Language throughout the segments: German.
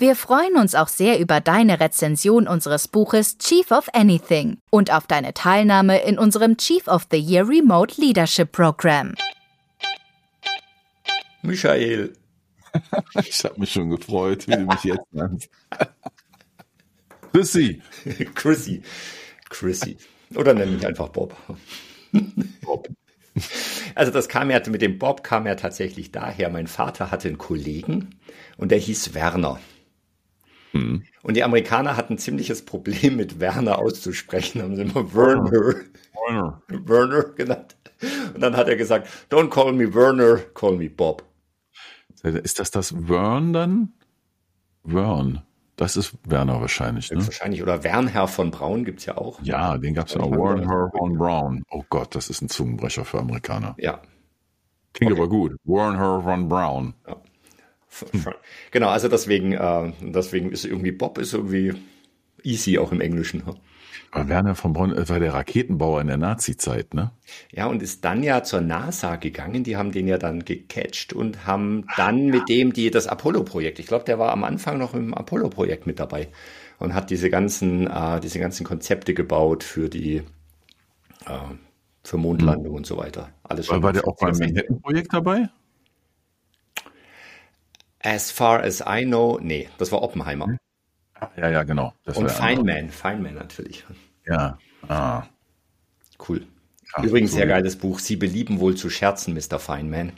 Wir freuen uns auch sehr über deine Rezension unseres Buches Chief of Anything und auf deine Teilnahme in unserem Chief of the Year Remote Leadership Program. Michael. ich habe mich schon gefreut, wie du mich jetzt nennst. Chrissy. Chrissy. Chrissy. Oder nenn mich einfach Bob. Bob. Also das kam ja, mit dem Bob kam ja tatsächlich daher. Mein Vater hatte einen Kollegen und der hieß Werner. Mhm. Und die Amerikaner hatten ein ziemliches Problem mit Werner auszusprechen, haben sie immer Werner, Werner, Werner genannt. Und dann hat er gesagt, don't call me Werner, call me Bob. Ist das das Wern dann? Wern. Das ist Werner wahrscheinlich. Ne? Wahrscheinlich. Oder Wernher von Braun gibt es ja auch. Ja, den gab es ja auch. Wernher von Braun. Oh Gott, das ist ein Zungenbrecher für Amerikaner. Ja. Klingt okay. aber gut. Wernher von Braun. Ja. Genau, also deswegen, äh, deswegen ist irgendwie Bob ist irgendwie easy auch im Englischen. Aber Werner von Braun war der Raketenbauer in der Nazi-Zeit, ne? Ja, und ist dann ja zur NASA gegangen. Die haben den ja dann gecatcht und haben dann mit dem die das Apollo-Projekt. Ich glaube, der war am Anfang noch im Apollo-Projekt mit dabei und hat diese ganzen, äh, diese ganzen Konzepte gebaut für die äh, für Mondlandung hm. und so weiter. Alles schon. War der auch beim Manhattan-Projekt dabei? As far as I know, nee, das war Oppenheimer. Hm? Ja, ja, genau. Das Und Feynman, Feynman natürlich. Ja, ah. Cool. Ach, Übrigens, sehr geiles Buch. Sie belieben wohl zu scherzen, Mr. Feynman.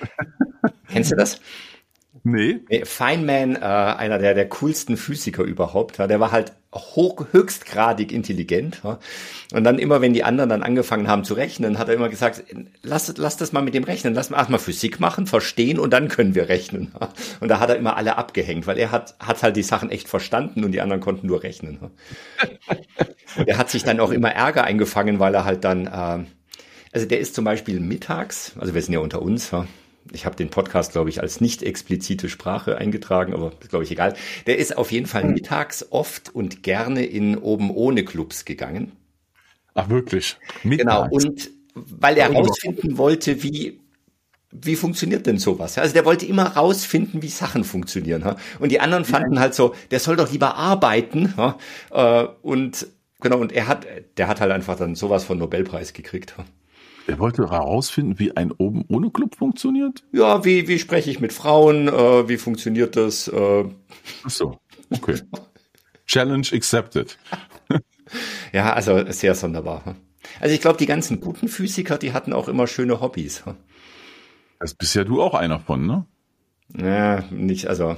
Kennst du das? Nee. Feynman, äh, einer der, der coolsten Physiker überhaupt, ja, der war halt hoch, höchstgradig intelligent. Ja. Und dann immer, wenn die anderen dann angefangen haben zu rechnen, hat er immer gesagt, lass, lass das mal mit dem rechnen, lass mal erstmal Physik machen, verstehen und dann können wir rechnen. Ja. Und da hat er immer alle abgehängt, weil er hat, hat halt die Sachen echt verstanden und die anderen konnten nur rechnen. Ja. Und er hat sich dann auch immer Ärger eingefangen, weil er halt dann, äh, also der ist zum Beispiel mittags, also wir sind ja unter uns, ja, ich habe den Podcast, glaube ich, als nicht explizite Sprache eingetragen, aber ist, glaube ich, egal. Der ist auf jeden Fall mittags oft und gerne in oben ohne Clubs gegangen. Ach, wirklich? Mittags. Genau. Und weil er herausfinden wollte, wie, wie funktioniert denn sowas? Also der wollte immer rausfinden, wie Sachen funktionieren. Und die anderen fanden halt so, der soll doch lieber arbeiten. Äh, und genau, und er hat, der hat halt einfach dann sowas von Nobelpreis gekriegt. Er wollte herausfinden, wie ein oben ohne Club funktioniert? Ja, wie, wie spreche ich mit Frauen? Äh, wie funktioniert das? Äh. Ach so, okay. Challenge accepted. ja, also sehr sonderbar. Hm. Also ich glaube, die ganzen guten Physiker, die hatten auch immer schöne Hobbys. Hm. Das bist ja du auch einer von, ne? Ja, nicht, also.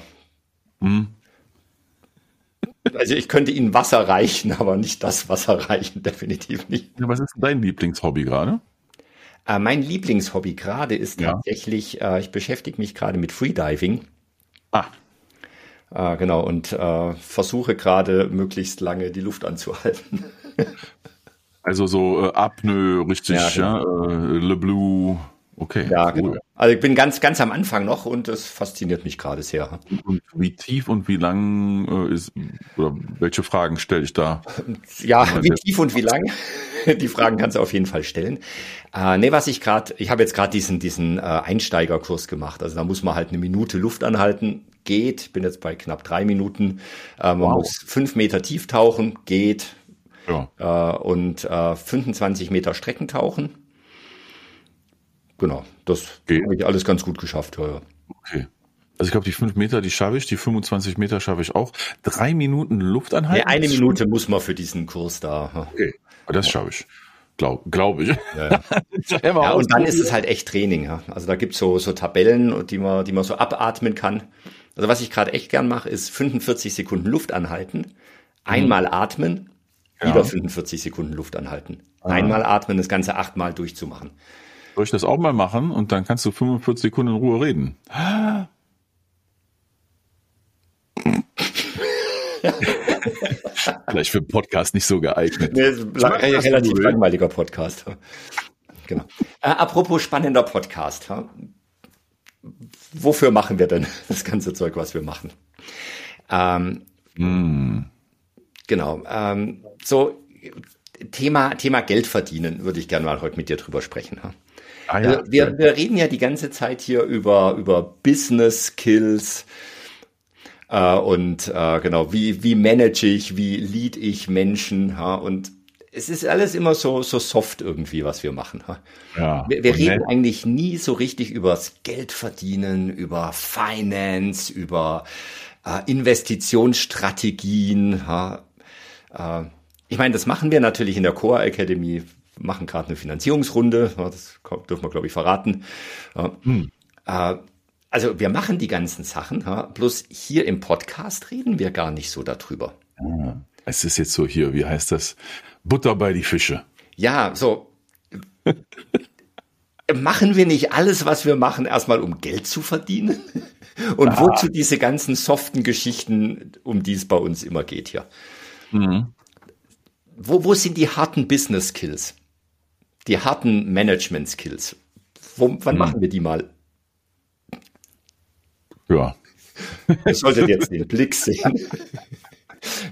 Hm. Also ich könnte Ihnen Wasser reichen, aber nicht das Wasser reichen, definitiv nicht. was ist dein Lieblingshobby gerade? Äh, mein Lieblingshobby gerade ist ja. tatsächlich, äh, ich beschäftige mich gerade mit Freediving. Ah. Äh, genau, und äh, versuche gerade möglichst lange die Luft anzuhalten. also so äh, Apnoe, richtig, ja, genau. ja äh, Le Blue. Okay. Ja, cool. genau. Also ich bin ganz, ganz am Anfang noch und es fasziniert mich gerade sehr. Und wie tief und wie lang äh, ist, oder welche Fragen stelle ich da? Ja, wie tief und wie lang? Die Fragen kannst du auf jeden Fall stellen. Äh, nee, was ich gerade, ich habe jetzt gerade diesen, diesen äh, Einsteigerkurs gemacht. Also da muss man halt eine Minute Luft anhalten, geht, bin jetzt bei knapp drei Minuten. Äh, man wow. muss fünf Meter tief tauchen, geht. Ja. Äh, und äh, 25 Meter Strecken tauchen genau, das okay. habe ich alles ganz gut geschafft. Ja, ja. Okay. Also ich glaube, die fünf Meter, die schaffe ich, die 25 Meter schaffe ich auch. Drei Minuten Luft anhalten? Ja, eine Minute muss man für diesen Kurs da. Okay, das schaffe ich. Glaube glaub ich. Ja, ja. ja und dann ist es halt echt Training. Ja. Also da gibt's so, so Tabellen, die man, die man so abatmen kann. Also was ich gerade echt gern mache, ist 45 Sekunden Luft anhalten, einmal mhm. atmen, wieder 45 Sekunden Luft anhalten. Einmal atmen, das Ganze achtmal durchzumachen. Soll ich das auch mal machen und dann kannst du 45 Sekunden in Ruhe reden? Vielleicht für einen Podcast nicht so geeignet. Nee, lang, relativ langweiliger Podcast. genau. Äh, apropos spannender Podcast. Ha? Wofür machen wir denn das ganze Zeug, was wir machen? Ähm, mm. Genau. Ähm, so Thema Thema Geld verdienen würde ich gerne mal heute mit dir drüber sprechen. Ha? Ah, ja. wir, wir reden ja die ganze Zeit hier über über Business Skills äh, und äh, genau wie wie manage ich, wie lead ich Menschen ha? und es ist alles immer so, so soft irgendwie, was wir machen. Ja, wir, wir reden nett. eigentlich nie so richtig übers Geld verdienen, über Finance, über äh, Investitionsstrategien. Ja. Äh, ich meine, das machen wir natürlich in der Core Academy, machen gerade eine Finanzierungsrunde, das dürfen wir, glaube ich, verraten. Hm. Äh, also wir machen die ganzen Sachen, bloß hier im Podcast reden wir gar nicht so darüber. Es ist jetzt so hier, wie heißt das? Butter bei die Fische. Ja, so. machen wir nicht alles, was wir machen, erstmal um Geld zu verdienen? Und ah. wozu diese ganzen soften Geschichten, um die es bei uns immer geht hier? Mhm. Wo, wo sind die harten Business Skills? Die harten Management Skills? Wo, wann mhm. machen wir die mal? Ja. Ihr solltet jetzt den Blick sehen.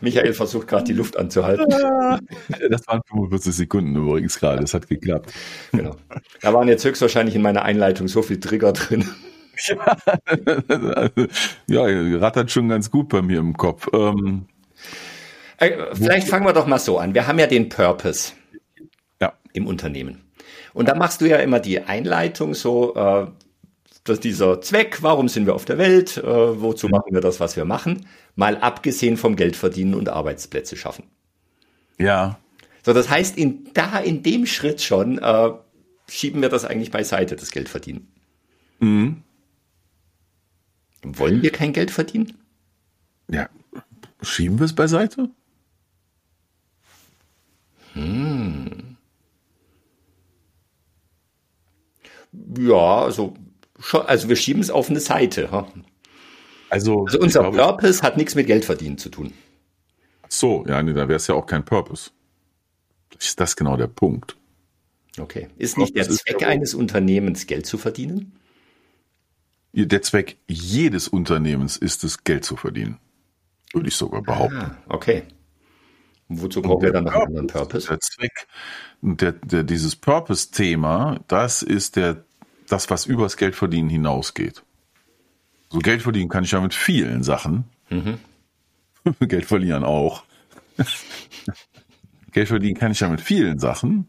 Michael versucht gerade die Luft anzuhalten. Das waren 45 Sekunden übrigens gerade, das hat geklappt. Genau. Da waren jetzt höchstwahrscheinlich in meiner Einleitung so viel Trigger drin. Ja, ja rattert schon ganz gut bei mir im Kopf. Ähm, äh, Vielleicht fangen wir doch mal so an. Wir haben ja den Purpose. Im Unternehmen. Und da machst du ja immer die Einleitung so, äh, dass dieser Zweck, warum sind wir auf der Welt, äh, wozu machen wir das, was wir machen, mal abgesehen vom Geld verdienen und Arbeitsplätze schaffen. Ja. So, das heißt, in, da in dem Schritt schon äh, schieben wir das eigentlich beiseite, das Geld verdienen. Mhm. Wollen wir kein Geld verdienen? Ja, schieben wir es beiseite? Hm. Ja, also schon, also wir schieben es auf eine Seite. Ha? Also, also unser glaube, Purpose hat nichts mit Geld verdienen zu tun. So, ja, nee, da wäre es ja auch kein Purpose. Ist das genau der Punkt? Okay. Ist nicht der Zweck eines Unternehmens, Geld zu verdienen? Der Zweck jedes Unternehmens ist es, Geld zu verdienen. Würde ich sogar behaupten. Ah, okay. Wozu brauchen wir dann noch einen anderen Purpose? Der Zweck, der, der, dieses Purpose-Thema, das ist der das, was übers Geld verdienen hinausgeht. So Geld verdienen kann ich ja mit vielen Sachen. Mhm. Geld verlieren auch. Geld verdienen kann ich ja mit vielen Sachen.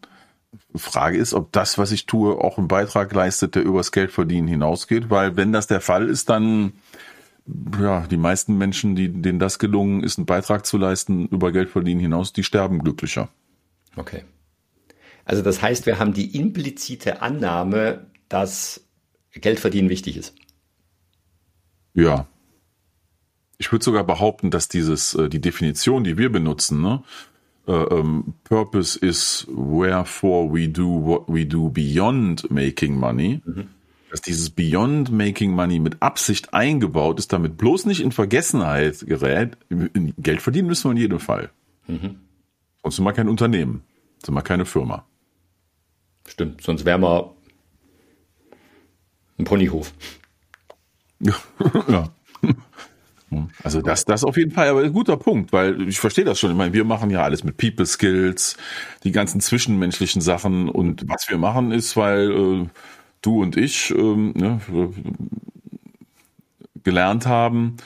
Frage ist, ob das, was ich tue, auch einen Beitrag leistet, der übers Geld verdienen hinausgeht, weil wenn das der Fall ist, dann ja, die meisten Menschen, die, denen das gelungen ist, einen Beitrag zu leisten über Geld verdienen hinaus, die sterben glücklicher. Okay. Also das heißt, wir haben die implizite Annahme, dass Geld verdienen wichtig ist. Ja. Ich würde sogar behaupten, dass dieses, äh, die Definition, die wir benutzen, ne, uh, um, Purpose is wherefore we do what we do beyond making money, mhm. Dass dieses beyond making money mit Absicht eingebaut ist, damit bloß nicht in Vergessenheit gerät. Geld verdienen müssen wir in jedem Fall. Mhm. Sonst sind wir kein Unternehmen, sind wir keine Firma. Stimmt, sonst wären wir ein Ponyhof. ja. Also das, das auf jeden Fall, aber ein guter Punkt, weil ich verstehe das schon. Ich meine, wir machen ja alles mit People Skills, die ganzen zwischenmenschlichen Sachen und was wir machen ist, weil äh, du und ich ähm, ne, gelernt haben,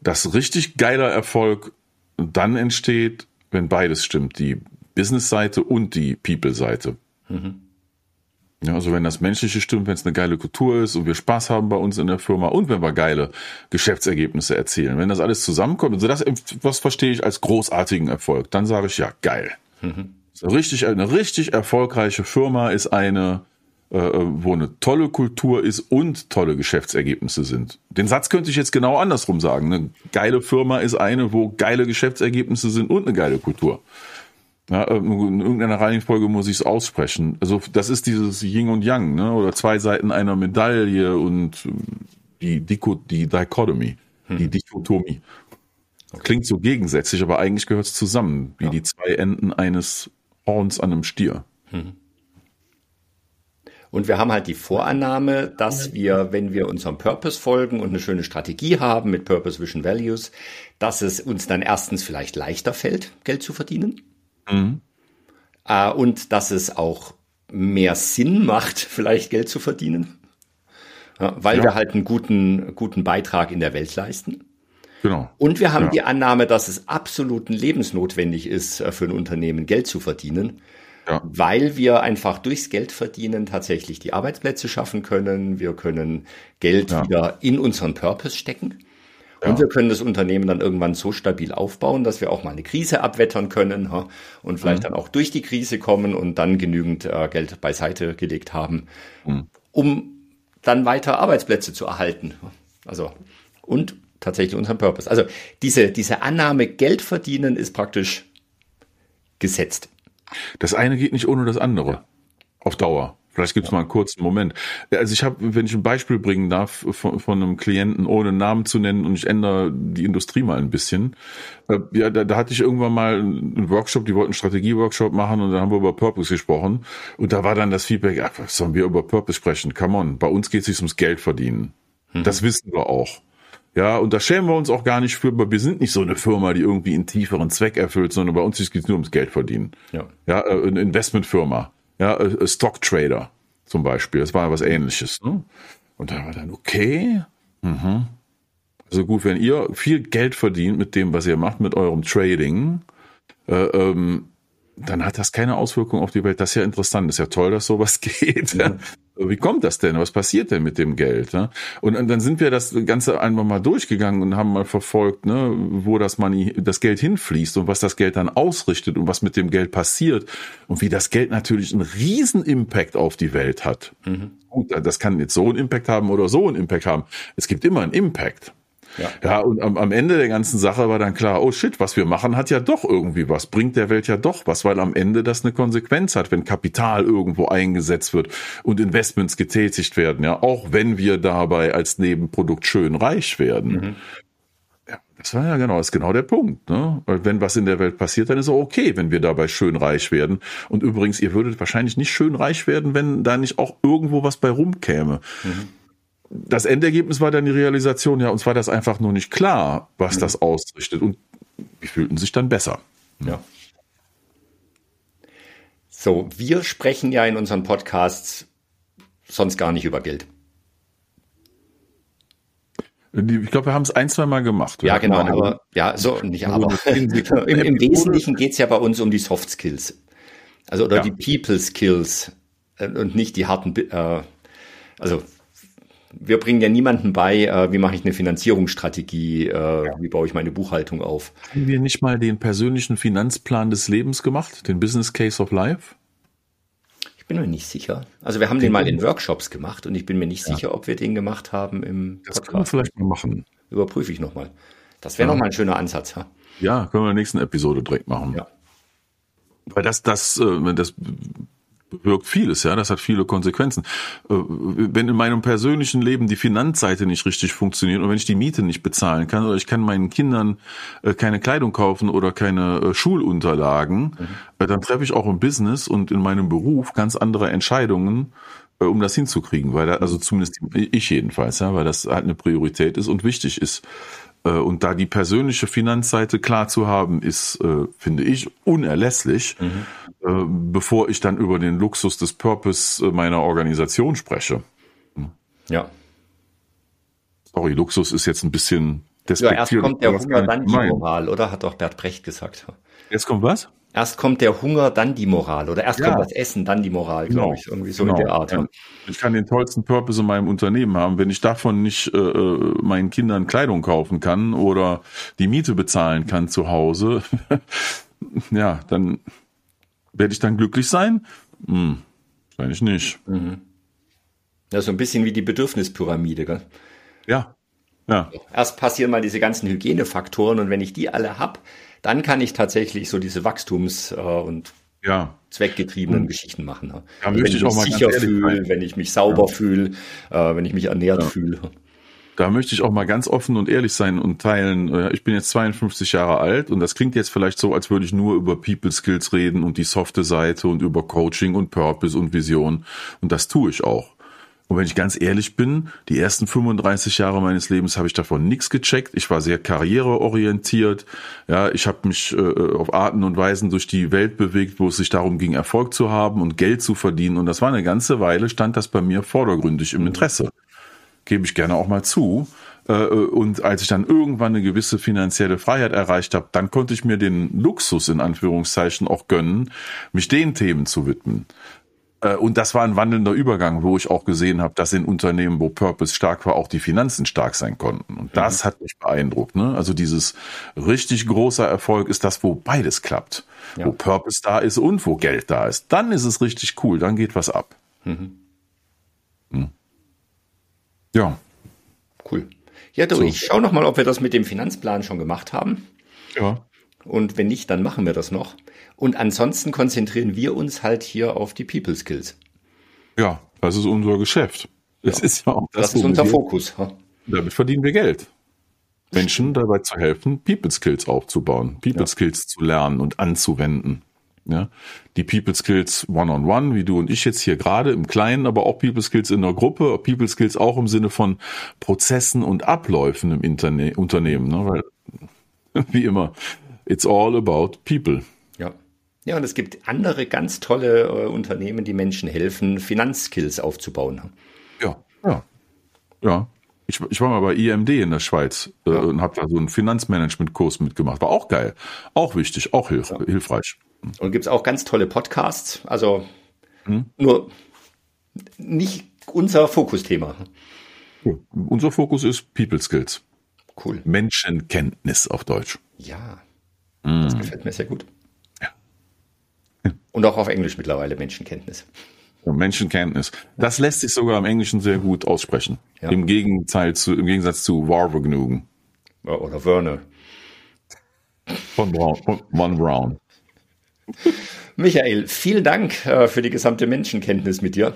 dass richtig geiler Erfolg dann entsteht, wenn beides stimmt, die Business-Seite und die People-Seite. Mhm. Ja, also wenn das Menschliche stimmt, wenn es eine geile Kultur ist und wir Spaß haben bei uns in der Firma und wenn wir geile Geschäftsergebnisse erzielen, wenn das alles zusammenkommt, also das, was verstehe ich als großartigen Erfolg, dann sage ich ja, geil. Mhm. Richtig, eine richtig erfolgreiche Firma ist eine, wo eine tolle Kultur ist und tolle Geschäftsergebnisse sind. Den Satz könnte ich jetzt genau andersrum sagen. Eine geile Firma ist eine, wo geile Geschäftsergebnisse sind und eine geile Kultur. Ja, in irgendeiner Reihenfolge muss ich es aussprechen. Also das ist dieses Yin und Yang, ne? oder zwei Seiten einer Medaille und die, Diko, die Dichotomie, hm. die Dichotomie. Okay. Klingt so gegensätzlich, aber eigentlich gehört es zusammen, wie ja. die zwei Enden eines Horns an einem Stier. Hm. Und wir haben halt die Vorannahme, dass wir, wenn wir unserem Purpose folgen und eine schöne Strategie haben mit Purpose Vision Values, dass es uns dann erstens vielleicht leichter fällt, Geld zu verdienen. Mhm. Äh, und dass es auch mehr Sinn macht, vielleicht Geld zu verdienen. Ja, weil ja. wir halt einen guten, guten Beitrag in der Welt leisten. Genau. Und wir haben ja. die Annahme, dass es absolut lebensnotwendig ist, äh, für ein Unternehmen Geld zu verdienen ja. weil wir einfach durchs Geld verdienen tatsächlich die Arbeitsplätze schaffen können. Wir können Geld ja. wieder in unseren Purpose stecken. Ja. Und wir können das Unternehmen dann irgendwann so stabil aufbauen, dass wir auch mal eine Krise abwettern können und vielleicht mhm. dann auch durch die Krise kommen und dann genügend äh, Geld beiseite gelegt haben, mhm. um dann weiter Arbeitsplätze zu erhalten. Also und tatsächlich unseren Purpose. Also diese, diese Annahme, Geld verdienen ist praktisch gesetzt. Das eine geht nicht ohne das andere. Auf Dauer. Vielleicht gibt es mal einen kurzen Moment. Also ich habe, wenn ich ein Beispiel bringen darf von, von, einem Klienten, ohne Namen zu nennen, und ich ändere die Industrie mal ein bisschen. Äh, ja, da, da hatte ich irgendwann mal einen Workshop, die wollten einen Strategie-Workshop machen und dann haben wir über Purpose gesprochen. Und da war dann das Feedback, ach, sollen wir über Purpose sprechen? Come on, bei uns geht es sich ums Geld verdienen. Mhm. Das wissen wir auch. Ja, und da schämen wir uns auch gar nicht für, aber wir sind nicht so eine Firma, die irgendwie einen tieferen Zweck erfüllt, sondern bei uns geht es nur ums Geld verdienen. Ja, ja äh, eine Investmentfirma, ja, äh, Stock Trader zum Beispiel, das war was ähnliches. Ne? Und da war dann, okay, mhm. also gut, wenn ihr viel Geld verdient mit dem, was ihr macht, mit eurem Trading, äh, ähm, dann hat das keine Auswirkung auf die Welt. Das ist ja interessant. Das ist ja toll, dass sowas geht. Ja. Wie kommt das denn? Was passiert denn mit dem Geld? Und dann sind wir das Ganze einfach mal durchgegangen und haben mal verfolgt, ne, wo das Money, das Geld hinfließt und was das Geld dann ausrichtet und was mit dem Geld passiert und wie das Geld natürlich einen riesen Impact auf die Welt hat. Mhm. Gut, das kann jetzt so einen Impact haben oder so einen Impact haben. Es gibt immer einen Impact. Ja, ja und am, am Ende der ganzen Sache war dann klar, oh shit, was wir machen, hat ja doch irgendwie was, bringt der Welt ja doch was, weil am Ende das eine Konsequenz hat, wenn Kapital irgendwo eingesetzt wird und Investments getätigt werden, ja, auch wenn wir dabei als Nebenprodukt schön reich werden. Mhm. Ja, das war ja genau, das ist genau der Punkt. Ne? Weil wenn was in der Welt passiert, dann ist es auch okay, wenn wir dabei schön reich werden. Und übrigens, ihr würdet wahrscheinlich nicht schön reich werden, wenn da nicht auch irgendwo was bei rumkäme. Mhm das Endergebnis war dann die Realisation, ja, uns war das einfach nur nicht klar, was mhm. das ausrichtet. Und wir fühlten sich dann besser. Ja. So, wir sprechen ja in unseren Podcasts sonst gar nicht über Geld. Ich glaube, wir haben es ein, zwei Mal gemacht. Wir ja, genau, aber ja, so nicht aber. Im, Im, Wesentlichen geht es ja bei uns um die Soft Skills. Also oder ja. die People Skills äh, und nicht die harten, äh, also wir bringen ja niemanden bei, äh, wie mache ich eine Finanzierungsstrategie, äh, ja. wie baue ich meine Buchhaltung auf. Haben wir nicht mal den persönlichen Finanzplan des Lebens gemacht, den Business Case of Life? Ich bin mir nicht sicher. Also wir haben den, den mal in Workshops gemacht und ich bin mir nicht ja. sicher, ob wir den gemacht haben im das Podcast. Das können wir vielleicht mal machen. Überprüfe ich nochmal. Das wäre ja. nochmal ein schöner Ansatz. Ja? ja, können wir in der nächsten Episode direkt machen. Ja. Weil das, das, äh, das bewirkt vieles, ja, das hat viele Konsequenzen. Äh, wenn in meinem persönlichen Leben die Finanzseite nicht richtig funktioniert und wenn ich die Miete nicht bezahlen kann oder ich kann meinen Kindern äh, keine Kleidung kaufen oder keine äh, Schulunterlagen, mhm. dann treffe ich auch im Business und in meinem Beruf ganz andere Entscheidungen, um das hinzukriegen, weil da, also zumindest ich jedenfalls, ja, weil das halt eine Priorität ist und wichtig ist. Und da die persönliche Finanzseite klar zu haben, ist, finde ich, unerlässlich. Mhm äh, bevor ich dann über den Luxus des Purpose äh, meiner Organisation spreche. Hm. Ja. Sorry, Luxus ist jetzt ein bisschen Ja, erst kommt der Hunger, dann die Moral, oder? Hat doch Bert Brecht gesagt. Jetzt kommt was? Erst kommt der Hunger, dann die Moral. Oder erst ja. kommt das Essen, dann die Moral, genau. glaube ich. Irgendwie so genau. in der Art. Ja. Ich kann den tollsten Purpose in meinem Unternehmen haben. Wenn ich davon nicht äh, äh meinen Kindern Kleidung kaufen kann oder die Miete bezahlen kann zu Hause, ja, dann werde ich dann glücklich sein? Hm, wahrscheinlich nicht. Mhm. Ja, so ein bisschen wie die Bedürfnispyramide, gell? Ja. Ja. Erst passieren mal diese ganzen Hygienefaktoren und wenn ich die alle hab, dann kann ich tatsächlich so diese Wachstums- äh, und ja. zweckgetriebenen mhm. Geschichten machen. Ne? Ja, wenn ich mich auch mal sicher fühle, wenn ich mich sauber ja. fühle, äh, wenn ich mich ernährt ja. fühle. da möchte ich auch mal ganz offen und ehrlich sein und teilen. Äh, ich bin jetzt 52 Jahre alt und das klingt jetzt vielleicht so, als würde ich nur über People Skills reden und die softe Seite und über Coaching und Purpose und Vision. Und das tue ich auch. Und wenn ich ganz ehrlich bin, die ersten 35 Jahre meines Lebens habe ich davon nichts gecheckt. Ich war sehr karriereorientiert. Ja, ich habe mich äh, auf Arten und Weisen durch die Welt bewegt, wo es sich darum ging, Erfolg zu haben und Geld zu verdienen. Und das war eine ganze Weile, stand das bei mir vordergründig im Interesse. Gebe ich gerne auch mal zu. Äh, und als ich dann irgendwann eine gewisse finanzielle Freiheit erreicht habe, dann konnte ich mir den Luxus in Anführungszeichen auch gönnen, mich den Themen zu widmen. Äh, und das war ein wandelnder Übergang, wo ich auch gesehen habe, dass in Unternehmen, wo Purpose stark war, auch die Finanzen stark sein konnten. Und das mhm. hat mich beeindruckt. Ne? Also dieses richtig großer Erfolg ist das, wo beides klappt. Ja. Wo Purpose da ist und wo Geld da ist. Dann ist es richtig cool, dann geht was ab. Mhm. Hm. Ja. Cool. Ja, du, so. ich schau noch mal, ob wir das mit dem Finanzplan schon gemacht haben. Ja. Und wenn nicht, dann machen wir das noch. Und ansonsten konzentrieren wir uns halt hier auf die People Skills. Ja, das ist unser Geschäft. Das ja. ist ja auch das, das ist unser wir, Fokus. Damit verdienen wir Geld. Menschen dabei zu helfen, People Skills aufzubauen, People ja. Skills zu lernen und anzuwenden. Ja, die People Skills One-on-One, wie du und ich jetzt hier gerade im Kleinen, aber auch People Skills in der Gruppe, People Skills auch im Sinne von Prozessen und Abläufen im Interne Unternehmen, ne? weil wie immer, it's all about people. Ja, und es gibt andere ganz tolle äh, Unternehmen, die Menschen helfen, Finanzskills aufzubauen. Ja, ja, ja. Ich, ich war mal bei IMD in der Schweiz äh, ja. und habe da so einen Finanzmanagement-Kurs mitgemacht. War auch geil, auch wichtig, auch hilf ja. hilfreich. Und gibt es auch ganz tolle Podcasts. Also hm? nur nicht unser Fokusthema. Ja. Unser Fokus ist People Skills. Cool. Menschenkenntnis auf Deutsch. Ja, das hm. gefällt mir sehr gut. Und auch auf Englisch mittlerweile Menschenkenntnis. Menschenkenntnis. Das lässt sich sogar im Englischen sehr gut aussprechen. Ja. Im, Gegenteil zu, Im Gegensatz zu Warvergnügen. Oder Werner. Von Brown. Von Brown. Michael, vielen Dank äh, für die gesamte Menschenkenntnis mit dir.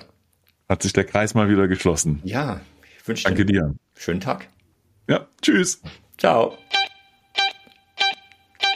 Hat sich der Kreis mal wieder geschlossen. Ja, ich wünsche dir Danke dir. Schönen Tag. Ja, tschüss. Ciao.